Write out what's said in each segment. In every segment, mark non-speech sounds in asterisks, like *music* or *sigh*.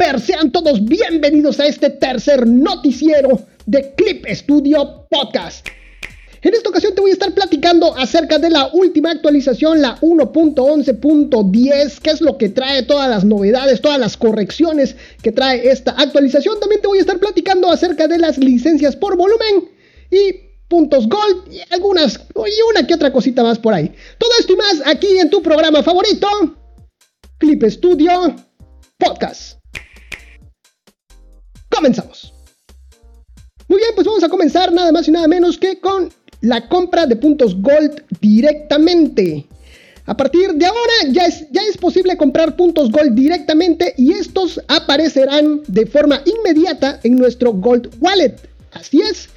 Sean todos bienvenidos a este tercer noticiero de Clip Studio Podcast. En esta ocasión te voy a estar platicando acerca de la última actualización, la 1.11.10, que es lo que trae todas las novedades, todas las correcciones que trae esta actualización. También te voy a estar platicando acerca de las licencias por volumen y puntos gold y algunas y una que otra cosita más por ahí. Todo esto y más aquí en tu programa favorito, Clip Studio Podcast. Comenzamos. Muy bien, pues vamos a comenzar nada más y nada menos que con la compra de puntos Gold directamente. A partir de ahora ya es, ya es posible comprar puntos Gold directamente y estos aparecerán de forma inmediata en nuestro Gold Wallet. Así es.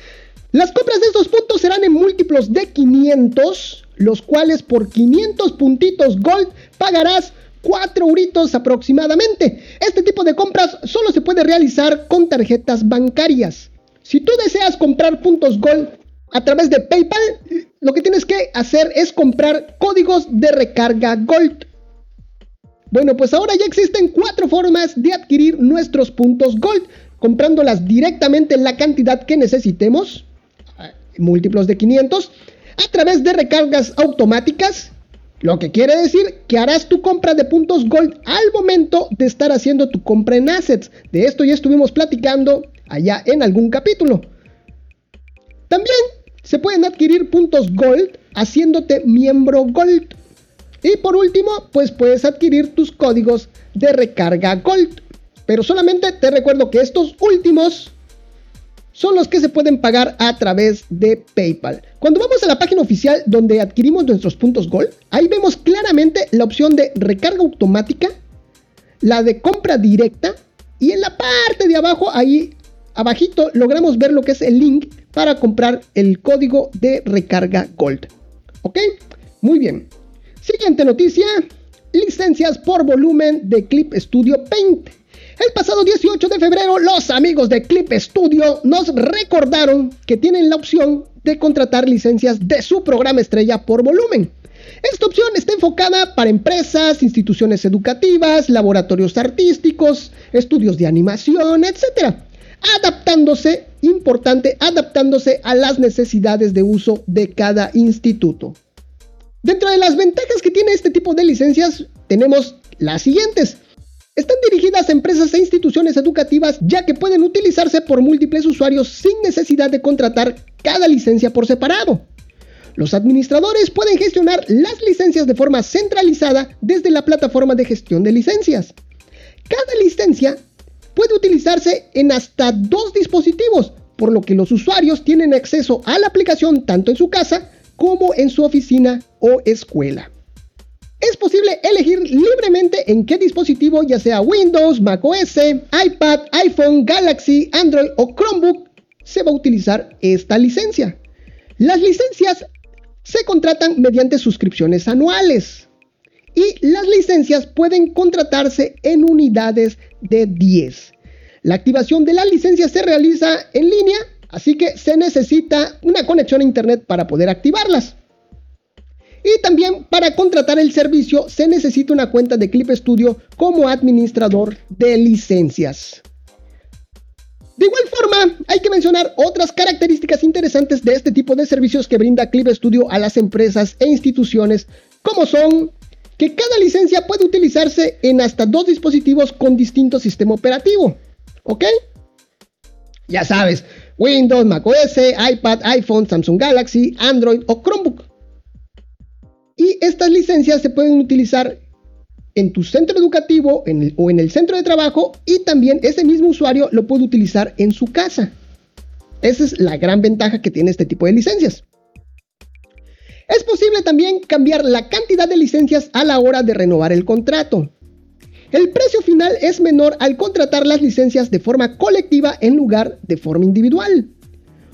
Las compras de estos puntos serán en múltiplos de 500, los cuales por 500 puntitos Gold pagarás 4 euritos aproximadamente. Este tipo de compras solo se puede realizar con tarjetas bancarias. Si tú deseas comprar puntos Gold a través de PayPal, lo que tienes que hacer es comprar códigos de recarga Gold. Bueno, pues ahora ya existen cuatro formas de adquirir nuestros puntos Gold, comprándolas directamente en la cantidad que necesitemos, múltiplos de 500, a través de recargas automáticas, lo que quiere decir que harás tu compra de puntos Gold al momento de estar haciendo tu compra en assets. De esto ya estuvimos platicando allá en algún capítulo. También se pueden adquirir puntos Gold haciéndote miembro Gold. Y por último, pues puedes adquirir tus códigos de recarga Gold. Pero solamente te recuerdo que estos últimos son los que se pueden pagar a través de PayPal. Cuando vamos a la página oficial donde adquirimos nuestros puntos Gold, ahí vemos claramente la opción de recarga automática, la de compra directa y en la parte de abajo, ahí abajito, logramos ver lo que es el link para comprar el código de recarga Gold. ¿Ok? Muy bien. Siguiente noticia. Licencias por volumen de Clip Studio Paint. El pasado 18 de febrero, los amigos de Clip Studio nos recordaron que tienen la opción de contratar licencias de su programa estrella por volumen. Esta opción está enfocada para empresas, instituciones educativas, laboratorios artísticos, estudios de animación, etc. Adaptándose, importante, adaptándose a las necesidades de uso de cada instituto. Dentro de las ventajas que tiene este tipo de licencias tenemos las siguientes. Educativas ya que pueden utilizarse por múltiples usuarios sin necesidad de contratar cada licencia por separado. Los administradores pueden gestionar las licencias de forma centralizada desde la plataforma de gestión de licencias. Cada licencia puede utilizarse en hasta dos dispositivos, por lo que los usuarios tienen acceso a la aplicación tanto en su casa como en su oficina o escuela es posible elegir libremente en qué dispositivo, ya sea Windows, macOS, iPad, iPhone, Galaxy, Android o Chromebook, se va a utilizar esta licencia. Las licencias se contratan mediante suscripciones anuales y las licencias pueden contratarse en unidades de 10. La activación de la licencia se realiza en línea, así que se necesita una conexión a internet para poder activarlas. Y también para contratar el servicio se necesita una cuenta de Clip Studio como administrador de licencias. De igual forma, hay que mencionar otras características interesantes de este tipo de servicios que brinda Clip Studio a las empresas e instituciones, como son que cada licencia puede utilizarse en hasta dos dispositivos con distinto sistema operativo. ¿Ok? Ya sabes, Windows, macOS, iPad, iPhone, Samsung Galaxy, Android o Chromebook. Y estas licencias se pueden utilizar en tu centro educativo o en el centro de trabajo y también ese mismo usuario lo puede utilizar en su casa. Esa es la gran ventaja que tiene este tipo de licencias. Es posible también cambiar la cantidad de licencias a la hora de renovar el contrato. El precio final es menor al contratar las licencias de forma colectiva en lugar de forma individual.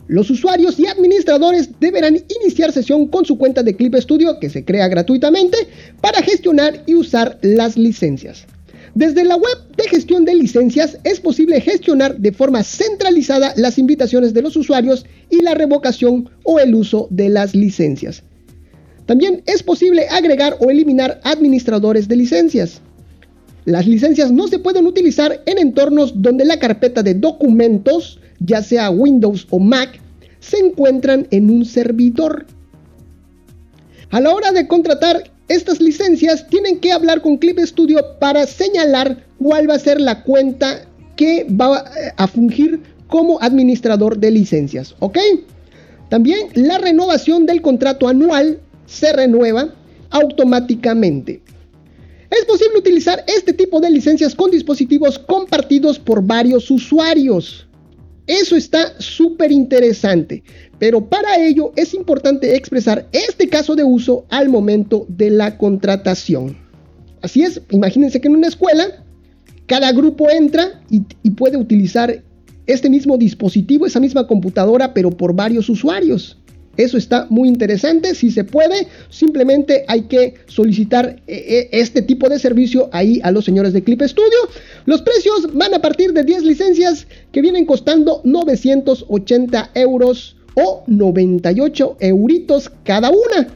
Los usuarios y administradores deberán iniciar sesión con su cuenta de Clip Studio que se crea gratuitamente para gestionar y usar las licencias. Desde la web de gestión de licencias es posible gestionar de forma centralizada las invitaciones de los usuarios y la revocación o el uso de las licencias. También es posible agregar o eliminar administradores de licencias. Las licencias no se pueden utilizar en entornos donde la carpeta de documentos, ya sea Windows o Mac, se encuentran en un servidor. A la hora de contratar estas licencias, tienen que hablar con Clip Studio para señalar cuál va a ser la cuenta que va a fungir como administrador de licencias, ¿ok? También la renovación del contrato anual se renueva automáticamente. Es posible utilizar este tipo de licencias con dispositivos compartidos por varios usuarios. Eso está súper interesante, pero para ello es importante expresar este caso de uso al momento de la contratación. Así es, imagínense que en una escuela cada grupo entra y, y puede utilizar este mismo dispositivo, esa misma computadora, pero por varios usuarios. Eso está muy interesante. Si se puede, simplemente hay que solicitar eh, eh, este tipo de servicio ahí a los señores de Clip Studio. Los precios van a partir de 10 licencias que vienen costando 980 euros o 98 euritos cada una.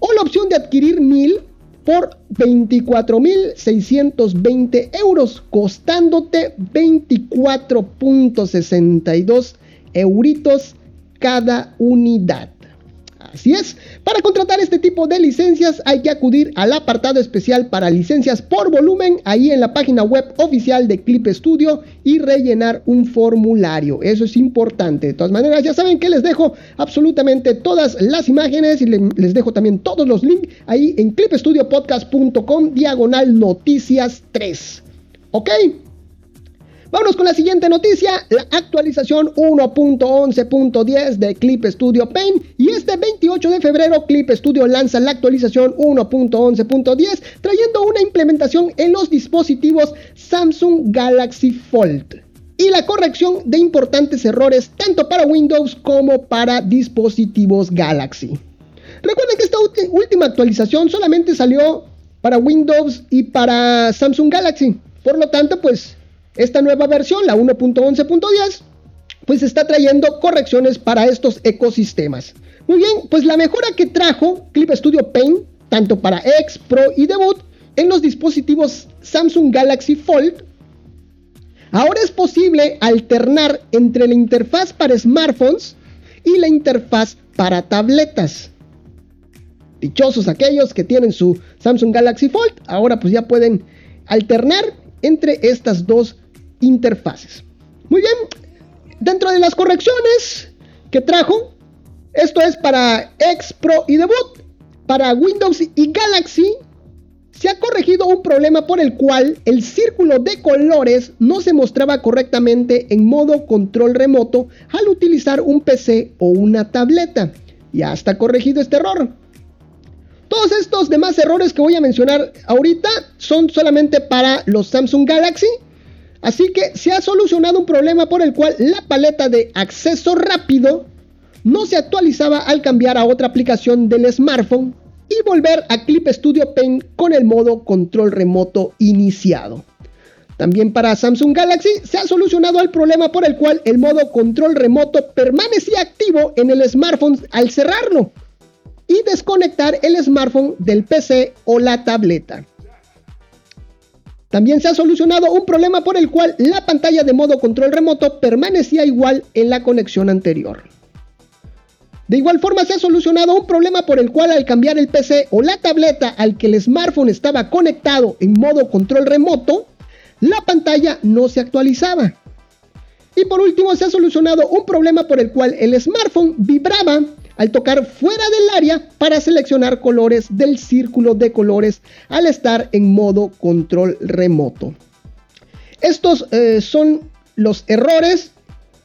O la opción de adquirir 1000 por 24.620 euros, costándote 24.62 euritos cada unidad. Así es, para contratar este tipo de licencias hay que acudir al apartado especial para licencias por volumen ahí en la página web oficial de Clip Studio y rellenar un formulario. Eso es importante. De todas maneras, ya saben que les dejo absolutamente todas las imágenes y les dejo también todos los links ahí en clipstudiopodcast.com diagonal noticias 3. ¿Ok? Vámonos con la siguiente noticia, la actualización 1.11.10 de Clip Studio Paint. Y este 28 de febrero Clip Studio lanza la actualización 1.11.10 trayendo una implementación en los dispositivos Samsung Galaxy Fold y la corrección de importantes errores tanto para Windows como para dispositivos Galaxy. Recuerden que esta última actualización solamente salió para Windows y para Samsung Galaxy. Por lo tanto, pues esta nueva versión, la 1.11.10, pues está trayendo correcciones para estos ecosistemas. Muy bien, pues la mejora que trajo Clip Studio Paint, tanto para X, Pro y Debut, en los dispositivos Samsung Galaxy Fold, ahora es posible alternar entre la interfaz para smartphones y la interfaz para tabletas. Dichosos aquellos que tienen su Samsung Galaxy Fold, ahora pues ya pueden alternar entre estas dos interfaces. Muy bien, dentro de las correcciones que trajo, esto es para X Pro y Debut, para Windows y Galaxy, se ha corregido un problema por el cual el círculo de colores no se mostraba correctamente en modo control remoto al utilizar un PC o una tableta. Ya está corregido este error. Todos estos demás errores que voy a mencionar ahorita son solamente para los Samsung Galaxy Así que se ha solucionado un problema por el cual la paleta de acceso rápido no se actualizaba al cambiar a otra aplicación del smartphone y volver a Clip Studio Paint con el modo control remoto iniciado. También para Samsung Galaxy se ha solucionado el problema por el cual el modo control remoto permanecía activo en el smartphone al cerrarlo y desconectar el smartphone del PC o la tableta. También se ha solucionado un problema por el cual la pantalla de modo control remoto permanecía igual en la conexión anterior. De igual forma se ha solucionado un problema por el cual al cambiar el PC o la tableta al que el smartphone estaba conectado en modo control remoto, la pantalla no se actualizaba. Y por último se ha solucionado un problema por el cual el smartphone vibraba al tocar fuera del área para seleccionar colores del círculo de colores al estar en modo control remoto. Estos eh, son los errores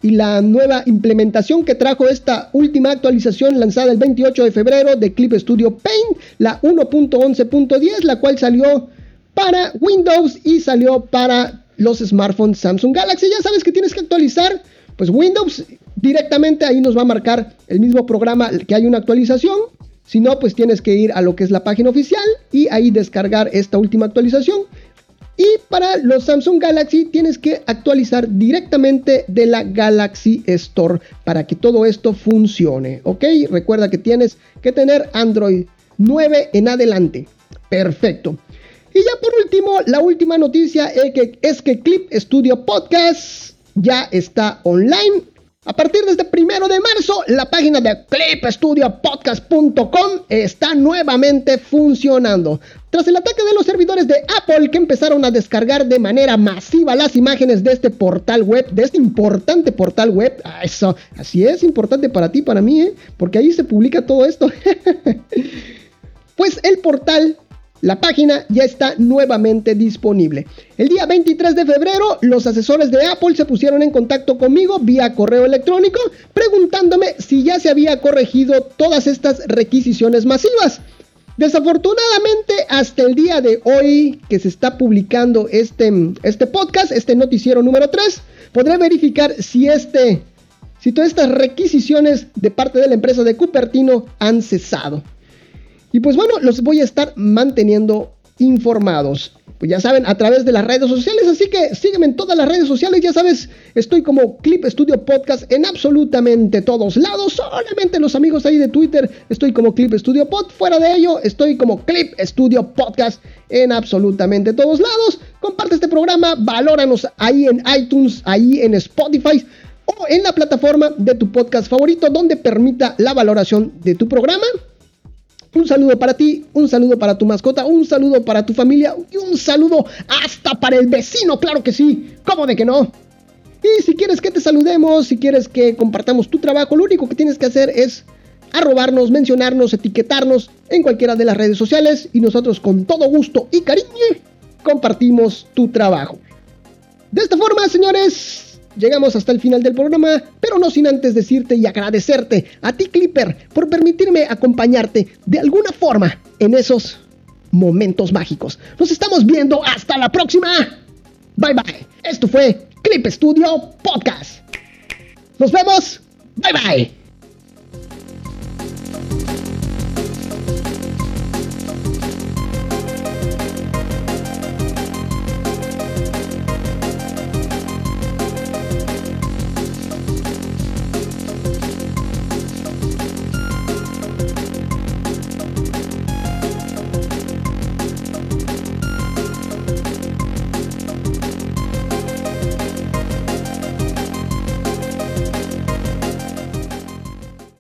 y la nueva implementación que trajo esta última actualización lanzada el 28 de febrero de Clip Studio Paint, la 1.11.10, la cual salió para Windows y salió para los smartphones Samsung Galaxy. Ya sabes que tienes que actualizar pues Windows directamente ahí nos va a marcar el mismo programa que hay una actualización. Si no, pues tienes que ir a lo que es la página oficial y ahí descargar esta última actualización. Y para los Samsung Galaxy tienes que actualizar directamente de la Galaxy Store para que todo esto funcione. ¿Ok? Recuerda que tienes que tener Android 9 en adelante. Perfecto. Y ya por último, la última noticia es que, Clip Studio Podcast ya está online a partir de este primero de marzo, la página de clipstudiopodcast.com está nuevamente funcionando. Tras el ataque de los servidores de Apple que empezaron a descargar de manera masiva las imágenes de este portal web, de este importante portal web, ah, eso, así es importante para ti, para mí, ¿eh? porque ahí se publica todo esto. *laughs* pues el portal la página ya está nuevamente disponible. El día 23 de febrero, los asesores de Apple se pusieron en contacto conmigo vía correo electrónico preguntándome si ya se había corregido todas estas requisiciones masivas. Desafortunadamente, hasta el día de hoy que se está publicando este, este podcast, este noticiero número 3, podré verificar si este si todas estas requisiciones de parte de la empresa de Cupertino han cesado. Y pues bueno, los voy a estar manteniendo informados. Pues ya saben, a través de las redes sociales, así que sígueme en todas las redes sociales, ya sabes, estoy como Clip Studio Podcast en absolutamente todos lados, solamente los amigos ahí de Twitter, estoy como Clip Studio Pod, fuera de ello, estoy como Clip Studio Podcast en absolutamente todos lados. Comparte este programa, valóranos ahí en iTunes, ahí en Spotify o en la plataforma de tu podcast favorito donde permita la valoración de tu programa. Un saludo para ti, un saludo para tu mascota, un saludo para tu familia y un saludo hasta para el vecino, claro que sí, ¿cómo de que no? Y si quieres que te saludemos, si quieres que compartamos tu trabajo, lo único que tienes que hacer es arrobarnos, mencionarnos, etiquetarnos en cualquiera de las redes sociales y nosotros con todo gusto y cariño compartimos tu trabajo. De esta forma, señores, Llegamos hasta el final del programa, pero no sin antes decirte y agradecerte a ti Clipper por permitirme acompañarte de alguna forma en esos momentos mágicos. Nos estamos viendo hasta la próxima. Bye bye. Esto fue Clip Studio Podcast. Nos vemos. Bye bye.